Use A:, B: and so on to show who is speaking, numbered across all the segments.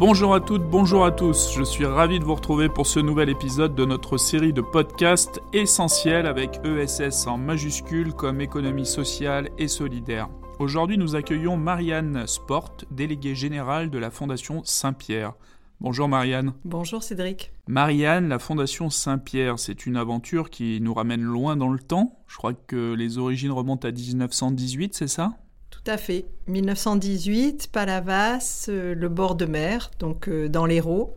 A: Bonjour à toutes, bonjour à tous. Je suis ravi de vous retrouver pour ce nouvel épisode de notre série de podcasts essentiels avec ESS en majuscule comme économie sociale et solidaire. Aujourd'hui, nous accueillons Marianne Sport, déléguée générale de la Fondation Saint-Pierre. Bonjour Marianne.
B: Bonjour Cédric.
A: Marianne, la Fondation Saint-Pierre, c'est une aventure qui nous ramène loin dans le temps. Je crois que les origines remontent à 1918, c'est ça?
B: Tout à fait. 1918, Palavas, euh, le bord de mer, donc euh, dans l'Hérault,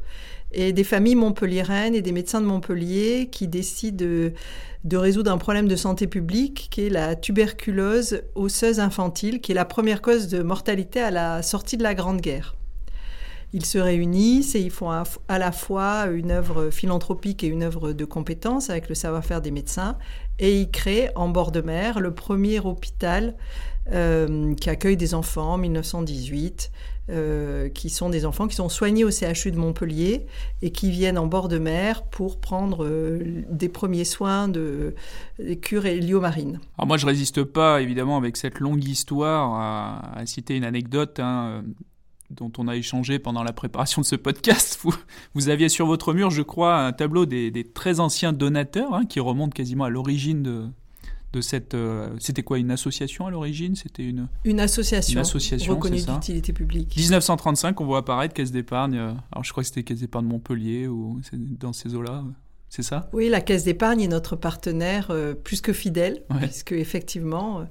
B: et des familles montpelliéraines et des médecins de Montpellier qui décident de, de, résoudre un problème de santé publique qui est la tuberculose osseuse infantile, qui est la première cause de mortalité à la sortie de la Grande Guerre. Ils se réunissent et ils font à la fois une œuvre philanthropique et une œuvre de compétence avec le savoir-faire des médecins. Et ils créent en bord de mer le premier hôpital euh, qui accueille des enfants en 1918, euh, qui sont des enfants qui sont soignés au CHU de Montpellier et qui viennent en bord de mer pour prendre euh, des premiers soins de, des cures héliomarines.
A: Alors moi, je résiste pas, évidemment, avec cette longue histoire, à, citer une anecdote. Hein, dont on a échangé pendant la préparation de ce podcast. Vous, vous aviez sur votre mur, je crois, un tableau des, très anciens donateurs hein, qui remonte quasiment à l'origine de, de cette. Euh, c'était quoi une association à l'origine? C'était une.
B: Une association. Une association reconnue d'utilité publique.
A: 1935, on voit apparaître Caisse d'épargne. Euh, alors je crois que c'était Caisse d'épargne Montpellier ou dans ces eaux-là. C'est ça?
B: Oui, la Caisse d'épargne est notre partenaire euh, plus que fidèle, puisque effectivement,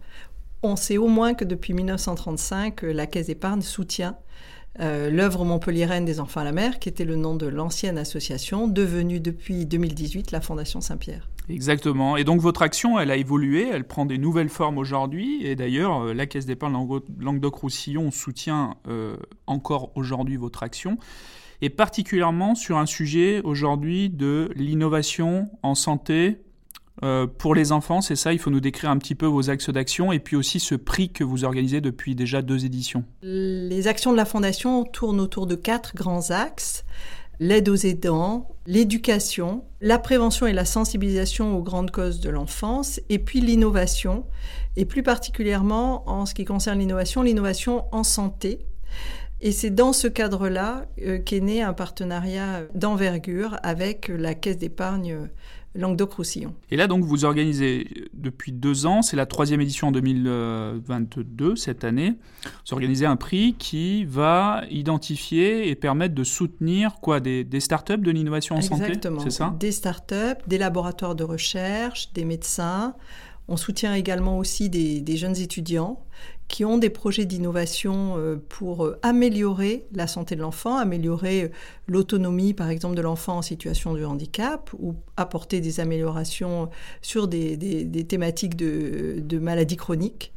B: on sait au moins que depuis 1935, la Caisse d'épargne soutient euh, l'œuvre montpelliéraine des enfants à la mer, qui était le nom de l'ancienne association, devenue depuis 2018 la Fondation Saint-Pierre.
A: Exactement. Et donc votre action, elle a évolué, elle prend des nouvelles formes aujourd'hui. Et d'ailleurs, euh, la Caisse d'épargne Languedoc-Roussillon soutient euh, encore aujourd'hui votre action. Et particulièrement sur un sujet aujourd'hui de l'innovation en santé, euh, pour les enfants, c'est ça, il faut nous décrire un petit peu vos axes d'action et puis aussi ce prix que vous organisez depuis déjà deux éditions.
B: Les actions de la Fondation tournent autour de quatre grands axes. L'aide aux aidants, l'éducation, la prévention et la sensibilisation aux grandes causes de l'enfance, et puis l'innovation, et plus particulièrement en ce qui concerne l'innovation, l'innovation en santé. Et c'est dans ce cadre-là euh, qu'est né un partenariat d'envergure avec la Caisse d'épargne Languedoc-Roussillon.
A: Et là, donc, vous organisez depuis deux ans, c'est la troisième édition en 2022, cette année, vous organisez un prix qui va identifier et permettre de soutenir quoi Des, des startups de l'innovation en santé
B: Exactement. C'est ça? Des startups, des laboratoires de recherche, des médecins. On soutient également aussi des, des jeunes étudiants qui ont des projets d'innovation euh, pour euh, améliorer la santé de l'enfant, améliorer euh, l'autonomie, par exemple, de l'enfant en situation de handicap, ou apporter des améliorations sur des, thématiques de, de maladies chroniques.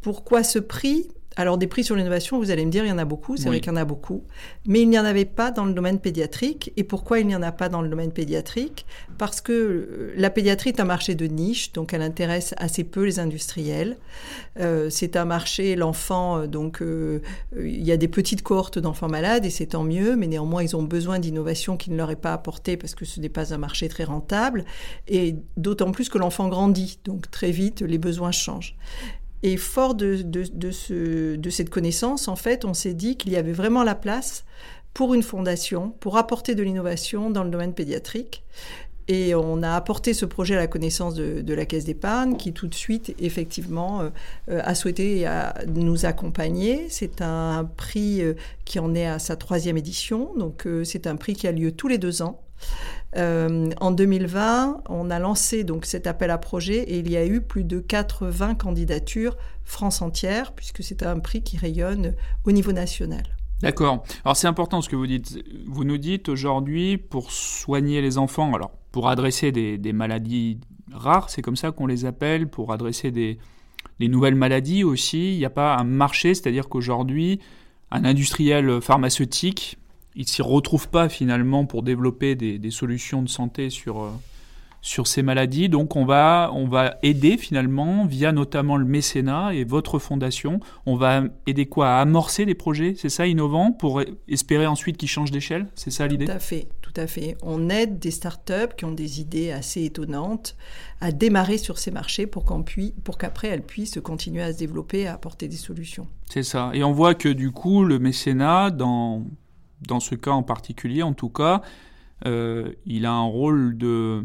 B: Pourquoi ce prix? Alors des prix sur l'innovation, vous allez me dire, il y en a beaucoup, c'est vrai qu'il y en a beaucoup, mais il n'y en avait pas dans le domaine pédiatrique. Et pourquoi il n'y en a pas dans le domaine pédiatrique? Parce que euh, la pédiatrie est un marché de niche, donc elle intéresse assez peu les industriels. Euh, c'est un marché, l'enfant, euh, donc il y a des petites cohortes d'enfants malades et c'est tant mieux, mais néanmoins ils ont besoin d'innovation qui ne leur est pas apportée parce que ce n'est pas un marché très rentable. Et d'autant plus que l'enfant grandit, donc très vite les besoins changent. Et fort de, de, cette connaissance, en fait, on s'est dit qu'il y avait vraiment la place pour une fondation, pour apporter de l'innovation dans le domaine pédiatrique. Et on a apporté ce projet à la connaissance de, la Caisse d'épargne, qui tout de suite, effectivement, euh, euh, a souhaité nous accompagner. C'est un prix euh, qui en est à sa troisième édition, donc c'est un prix qui a lieu tous les deux ans. Euh, en 2020, on a lancé donc cet appel à projet et il y a eu plus de 80 candidatures France entière, puisque c'est un prix qui rayonne au niveau national.
A: D'accord. Alors c'est important ce que vous dites. Vous nous dites aujourd'hui, pour soigner les enfants, alors pour adresser des, maladies rares, c'est comme ça qu'on les appelle, pour adresser des nouvelles maladies aussi, il n'y a pas un marché, c'est-à-dire qu'aujourd'hui, un industriel pharmaceutique il s'y retrouve pas finalement pour développer des, solutions de santé sur, euh, sur ces maladies. Donc on va, on va aider finalement, via notamment le mécénat et votre fondation, on va aider quoi? À amorcer des projets, c'est ça, innovants, pour espérer ensuite qu'ils changent d'échelle? C'est ça l'idée?
B: Tout à fait, tout à fait. On aide des startups qui ont des idées assez étonnantes à démarrer sur ces marchés pour qu'après elles puissent continuer à se développer, à apporter des solutions.
A: C'est ça. Et on voit que du coup, le mécénat, dans, dans ce cas en particulier, en tout cas, euh, il a un rôle de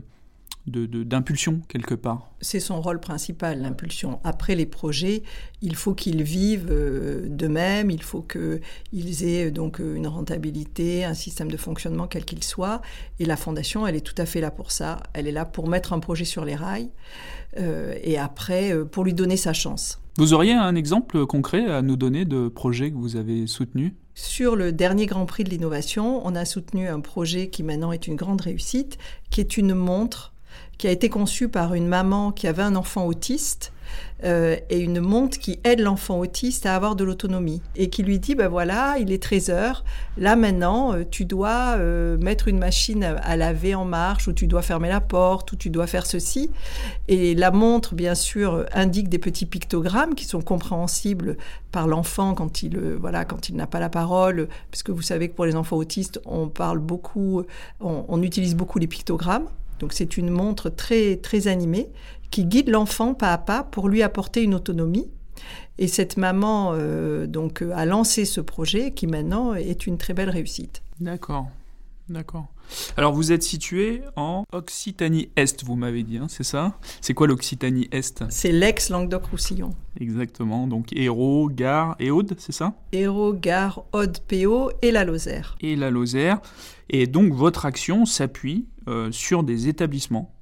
A: d'impulsion quelque part.
B: C'est son rôle principal, l'impulsion. Après les projets, il faut qu'ils vivent euh, d'eux-mêmes, il faut qu'ils aient euh, donc euh, une rentabilité, un système de fonctionnement quel qu'il soit. Et la fondation, elle est tout à fait là pour ça. Elle est là pour mettre un projet sur les rails et après pour lui donner sa chance.
A: Vous auriez un exemple concret à nous donner de projet que vous avez soutenu
B: sur le dernier Grand Prix de l'innovation, on a soutenu un projet qui maintenant est une grande réussite, qui est une montre qui a été conçu par une maman qui avait un enfant autiste euh, et une montre qui aide l'enfant autiste à avoir de l'autonomie. Et qui lui dit ben voilà il est 13 heures là maintenant euh, tu dois euh, mettre une machine à, laver en marche ou tu dois fermer la porte ou tu dois faire ceci. Et la montre bien sûr indique des petits pictogrammes qui sont compréhensibles par l'enfant quand il voilà quand il n'a pas la parole. Puisque vous savez que pour les enfants autistes on parle beaucoup on utilise beaucoup les pictogrammes donc c'est une montre très, très animée qui guide l'enfant pas à pas pour lui apporter une autonomie. Et cette maman euh, donc a lancé ce projet qui maintenant est une très belle réussite.
A: D'accord, d'accord. Alors vous êtes situé en Occitanie-Est, vous m'avez dit, hein, c'est ça? C'est quoi l'Occitanie-Est
B: C'est l'ex-Languedoc-Roussillon.
A: Exactement, donc Hérault, Gare et Aude, c'est ça?
B: Hérault, Gare, Aude, PO et la Lozère.
A: Et la Lozère. Et donc votre action s'appuie euh, sur des établissements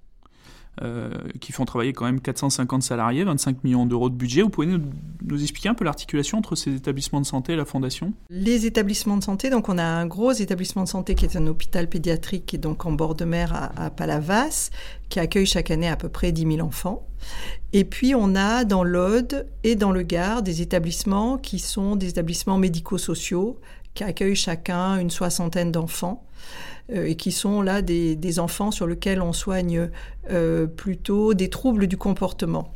A: qui font travailler quand même 450 salariés, 25 millions d'euros de budget. Vous pouvez nous, expliquer un peu l'articulation entre ces établissements de santé et la fondation?
B: Les établissements de santé, donc on a un gros établissement de santé qui est un hôpital pédiatrique qui est donc en bord de mer à, Palavas, qui accueille chaque année à peu près 10 000 enfants. Et puis on a dans l'Aude et dans le Gard des établissements qui sont des établissements médico-sociaux qui accueillent chacun une soixantaine d'enfants. Euh, et qui sont là des, enfants sur lesquels on soigne euh, plutôt des troubles du comportement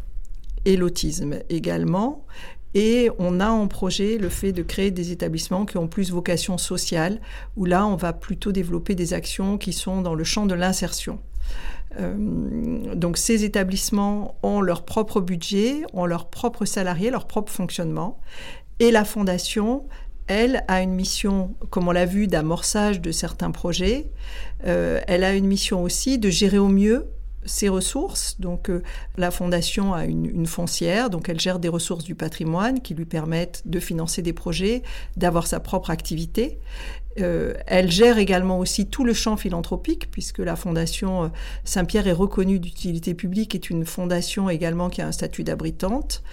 B: et l'autisme également. Et on a en projet le fait de créer des établissements qui ont plus vocation sociale, où là, on va plutôt développer des actions qui sont dans le champ de l'insertion. Euh, donc ces établissements ont leur propre budget, ont leurs propres salariés, leur propre fonctionnement. Et la fondation elle a une mission, comme on l'a vu, d'amorçage de certains projets. Euh, elle a une mission aussi de gérer au mieux ses ressources. Donc euh, la fondation a une, foncière, donc elle gère des ressources du patrimoine qui lui permettent de financer des projets, d'avoir sa propre activité. Euh, elle gère également aussi tout le champ philanthropique, puisque la Fondation Saint-Pierre est reconnue d'utilité publique, est une fondation également qui a un statut d'abritante,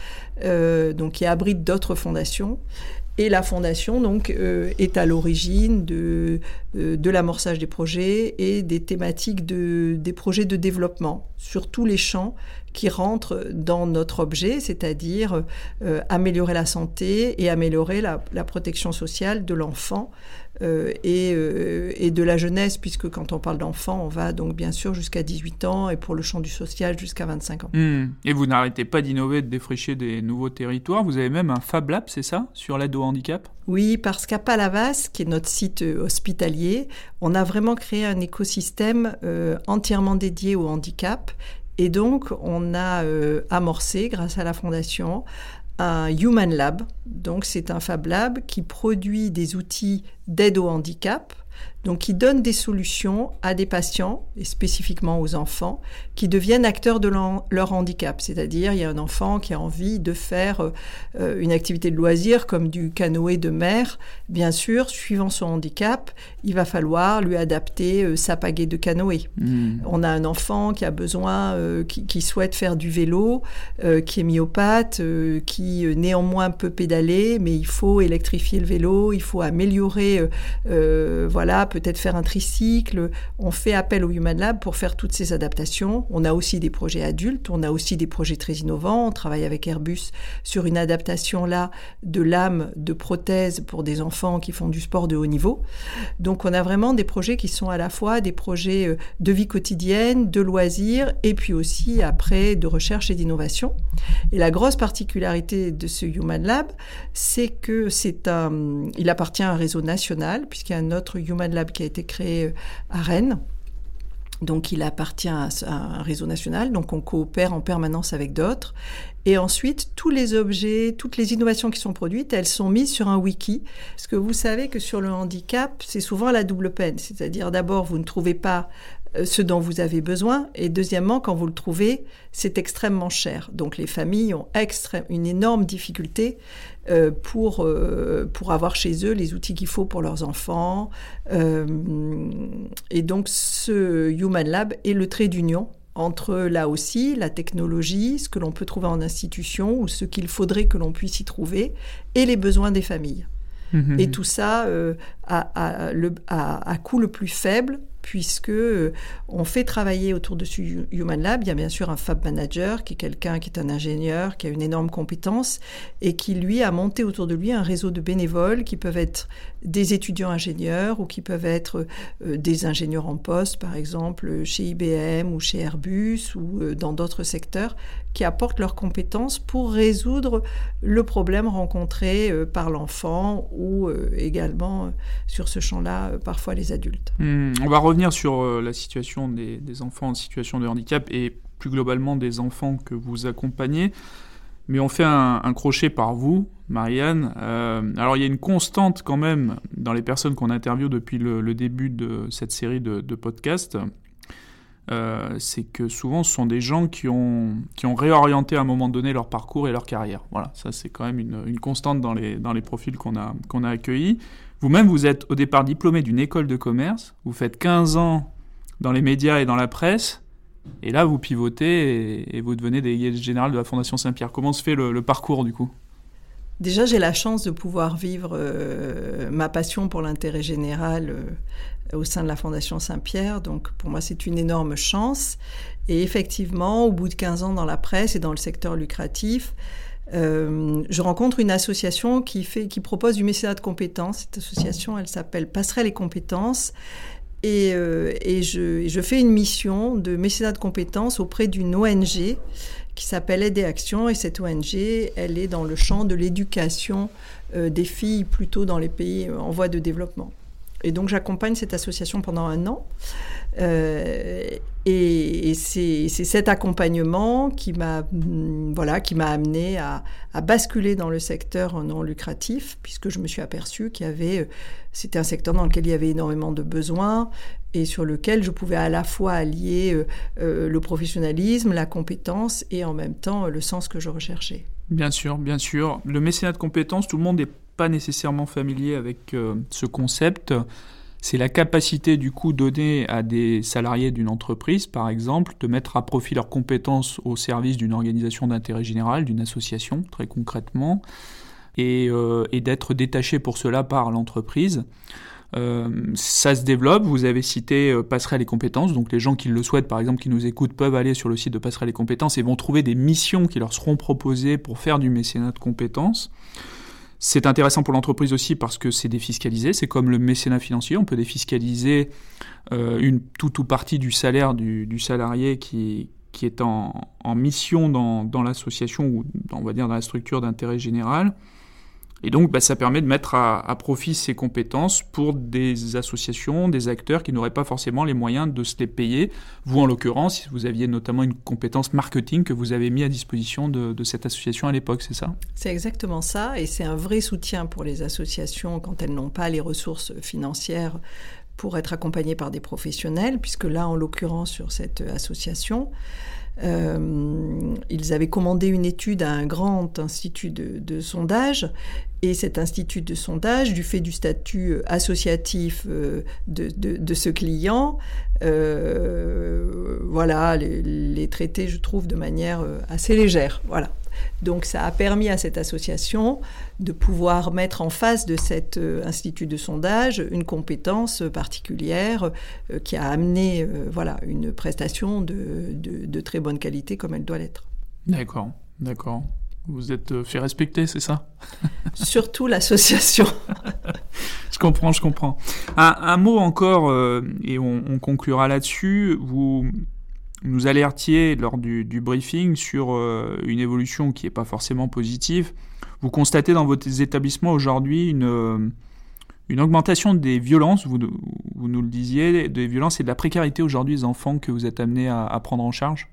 B: donc qui abrite d'autres fondations. Et la fondation donc euh, est à l'origine de, euh, de l'amorçage des projets et des thématiques de, des projets de développement sur tous les champs qui rentrent dans notre objet, c'est-à-dire euh, améliorer la santé et améliorer la, la protection sociale de l'enfant euh, et, euh, et, de la jeunesse, puisque quand on parle d'enfant, on va donc bien sûr jusqu'à 18 ans et pour le champ du social jusqu'à 25 ans.
A: Hmm. Et vous n'arrêtez pas d'innover, de défricher des nouveaux territoires. Vous avez même un Fab Lab, c'est ça, sur l'aide au handicap?
B: Oui, parce qu'à Palavas, qui est notre site euh, hospitalier, on a vraiment créé un écosystème entièrement dédié au handicap. Et donc, on a amorcé, grâce à la Fondation, un Human Lab. Donc, c'est un Fab Lab qui produit des outils d'aide au handicap donc qui donne des solutions à des patients, et spécifiquement aux enfants, qui deviennent acteurs de leur handicap. C'est-à-dire, il y a un enfant qui a envie de faire euh, une activité de loisir comme du canoë de mer. Bien sûr, suivant son handicap, il va falloir lui adapter euh, sa pagaie de canoë. Hmm. On a un enfant qui a besoin, euh, qui, souhaite faire du vélo, qui est myopathe, qui néanmoins peut pédaler, mais il faut électrifier le vélo, il faut améliorer voilà, peut-être faire un tricycle. On fait appel au Human Lab pour faire toutes ces adaptations. On a aussi des projets adultes, on a aussi des projets très innovants. On travaille avec Airbus sur une adaptation là de lames de prothèses pour des enfants qui font du sport de haut niveau. Donc on a vraiment des projets qui sont à la fois des projets euh, de vie quotidienne, de loisirs et puis aussi après de recherche et d'innovation. Et la grosse particularité de ce Human Lab, c'est que c'est un, il appartient à un réseau national puisqu'il y a un autre Human Lab qui a été créé euh, à Rennes. Donc il appartient à un réseau national, donc on coopère en permanence avec d'autres. Et ensuite, tous les objets, toutes les innovations qui sont produites, elles sont mises sur un wiki. Parce que vous savez que sur le handicap, c'est souvent la double peine. C'est-à-dire d'abord, vous ne trouvez pas ce dont vous avez besoin. Et deuxièmement, quand vous le trouvez, c'est extrêmement cher. Donc les familles ont une énorme difficulté euh, pour, euh, pour avoir chez eux les outils qu'il faut pour leurs enfants. et donc ce Human Lab est le trait d'union entre là aussi la technologie, ce que l'on peut trouver en institution ou ce qu'il faudrait que l'on puisse y trouver, et les besoins des familles. Mmh et tout ça à, le, à, coût le plus faible puisque euh, on fait travailler autour de ce Human Lab. Il y a bien sûr un Fab Manager qui est quelqu'un qui est un ingénieur, qui a une énorme compétence et qui lui a monté autour de lui un réseau de bénévoles qui peuvent être des étudiants ingénieurs ou qui peuvent être euh, des ingénieurs en poste, par exemple chez IBM ou chez Airbus ou euh, dans d'autres secteurs, qui apportent leurs compétences pour résoudre le problème rencontré par l'enfant ou également sur ce champ-là parfois les adultes.
A: Hmm, on va revenir sur euh, la situation des, enfants en situation de handicap et plus globalement des enfants que vous accompagnez. Mais on fait un, crochet par vous, Marianne. Euh, alors il y a une constante quand même dans les personnes qu'on interviewe depuis le, début de cette série de, podcasts. Euh, c'est que souvent ce sont des gens qui ont, qui ont réorienté à un moment donné leur parcours et leur carrière. Voilà, ça c'est quand même une, constante dans les, dans les profils qu'on a, qu'on a accueillis. Vous-même, vous êtes au départ diplômé d'une école de commerce, vous faites 15 ans dans les médias et dans la presse, et là vous pivotez et, vous devenez délégué général de la Fondation Saint-Pierre. Comment se fait le, parcours du coup?
B: Déjà, j'ai la chance de pouvoir vivre euh, ma passion pour l'intérêt général euh, au sein de la Fondation Saint-Pierre. Donc, pour moi, c'est une énorme chance. Et effectivement, au bout de 15 ans dans la presse et dans le secteur lucratif, euh, je rencontre une association qui, fait, qui propose du mécénat de compétences. Cette association, elle s'appelle Passerelle et compétences. Et, euh, et, je, je, fais une mission de mécénat de compétences auprès d'une ONG qui s'appelle Aide et Action. Et cette ONG, elle est dans le champ de l'éducation euh, des filles, plutôt dans les pays en voie de développement. Et donc j'accompagne cette association pendant un an. Euh, et, c'est cet accompagnement qui m'a mm, voilà, qui amené à, basculer dans le secteur non lucratif, puisque je me suis aperçu qu'il y avait, euh, c'était un secteur dans lequel il y avait énormément de besoins et sur lequel je pouvais à la fois allier euh, le professionnalisme, la compétence et en même temps le sens que je recherchais.
A: Bien sûr, bien sûr. Le mécénat de compétences, tout le monde n'est pas nécessairement familier avec ce concept c'est la capacité du coup donnée à des salariés d'une entreprise, par exemple, de mettre à profit leurs compétences au service d'une organisation d'intérêt général, d'une association, très concrètement, et, euh, d'être détaché pour cela par l'entreprise. Euh, ça se développe, vous avez cité euh, Passerelle et compétences, donc les gens qui le souhaitent, par exemple, qui nous écoutent, peuvent aller sur le site de Passerelle et compétences et vont trouver des missions qui leur seront proposées pour faire du mécénat de compétences. C'est intéressant pour l'entreprise aussi parce que c'est défiscalisé. C'est comme le mécénat financier. On peut défiscaliser euh, une toute ou partie du salaire du, salarié qui, est en, mission dans, dans l'association ou on va dire dans la structure d'intérêt général. Et donc, bah, ça permet de mettre à, profit ces compétences pour des associations, des acteurs qui n'auraient pas forcément les moyens de se les payer. Vous, en l'occurrence, vous aviez notamment une compétence marketing que vous avez mis à disposition de, de cette association à l'époque, c'est ça?
B: C'est exactement ça, et c'est un vrai soutien pour les associations quand elles n'ont pas les ressources financières pour être accompagnées par des professionnels, puisque là, en l'occurrence, sur cette association, euh, ils avaient commandé une étude à un grand institut de, sondage et cet institut de sondage, du fait du statut euh, associatif euh, de, ce client, voilà, les, les, je trouve, de manière assez légère. Voilà. Donc ça a permis à cette association de pouvoir mettre en face de cet euh, institut de sondage une compétence particulière euh, qui a amené euh, voilà, une prestation de, de, de très bonne qualité comme elle doit l'être.
A: D'accord, d'accord. Vous êtes fait respecter, c'est ça?
B: Surtout l'association.
A: je comprends, je comprends. Un, un mot encore, euh, et on, on conclura là-dessus. Vous nous alertiez lors du, briefing sur euh, une évolution qui n'est pas forcément positive. Vous constatez dans votre établissement aujourd'hui une, euh, une augmentation des violences, vous, nous le disiez, des violences et de la précarité aujourd'hui des enfants que vous êtes amenés à, à prendre en charge?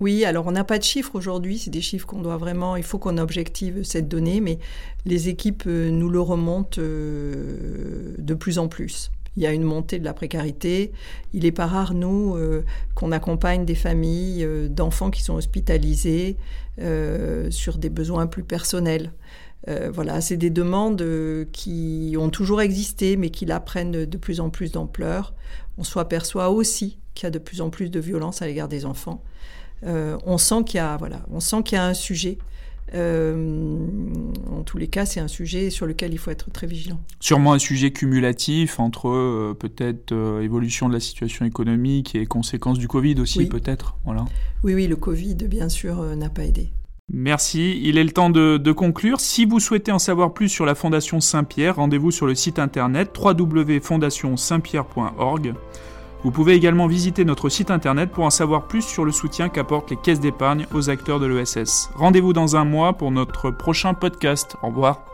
B: Oui, alors on n'a pas de chiffres aujourd'hui, c'est des chiffres qu'on doit vraiment, il faut qu'on objective cette donnée, mais les équipes nous le remontent de plus en plus. Il y a une montée de la précarité. Il n'est pas rare, nous, euh, qu'on accompagne des familles euh, d'enfants qui sont hospitalisés euh, sur des besoins plus personnels. voilà, c'est des demandes qui ont toujours existé, mais qui là prennent de plus en plus d'ampleur. On s'aperçoit aussi qu'il y a de plus en plus de violence à l'égard des enfants. On sent qu'il y voilà, on sent qu'il y a un sujet. Euh, en tous les cas, c'est un sujet sur lequel il faut être très vigilant.
A: Sûrement un sujet cumulatif entre euh, peut-être euh, évolution de la situation économique et conséquences du Covid aussi,
B: oui.
A: peut-être. Voilà.
B: Oui, oui, le Covid, bien sûr, n'a pas aidé.
A: Merci. Il est le temps de, de, conclure. Si vous souhaitez en savoir plus sur la Fondation Saint-Pierre, rendez-vous sur le site internet www.fondationsaintpierre.org. Vous pouvez également visiter notre site internet pour en savoir plus sur le soutien qu'apportent les caisses d'épargne aux acteurs de l'ESS. Rendez-vous dans un mois pour notre prochain podcast. Au revoir.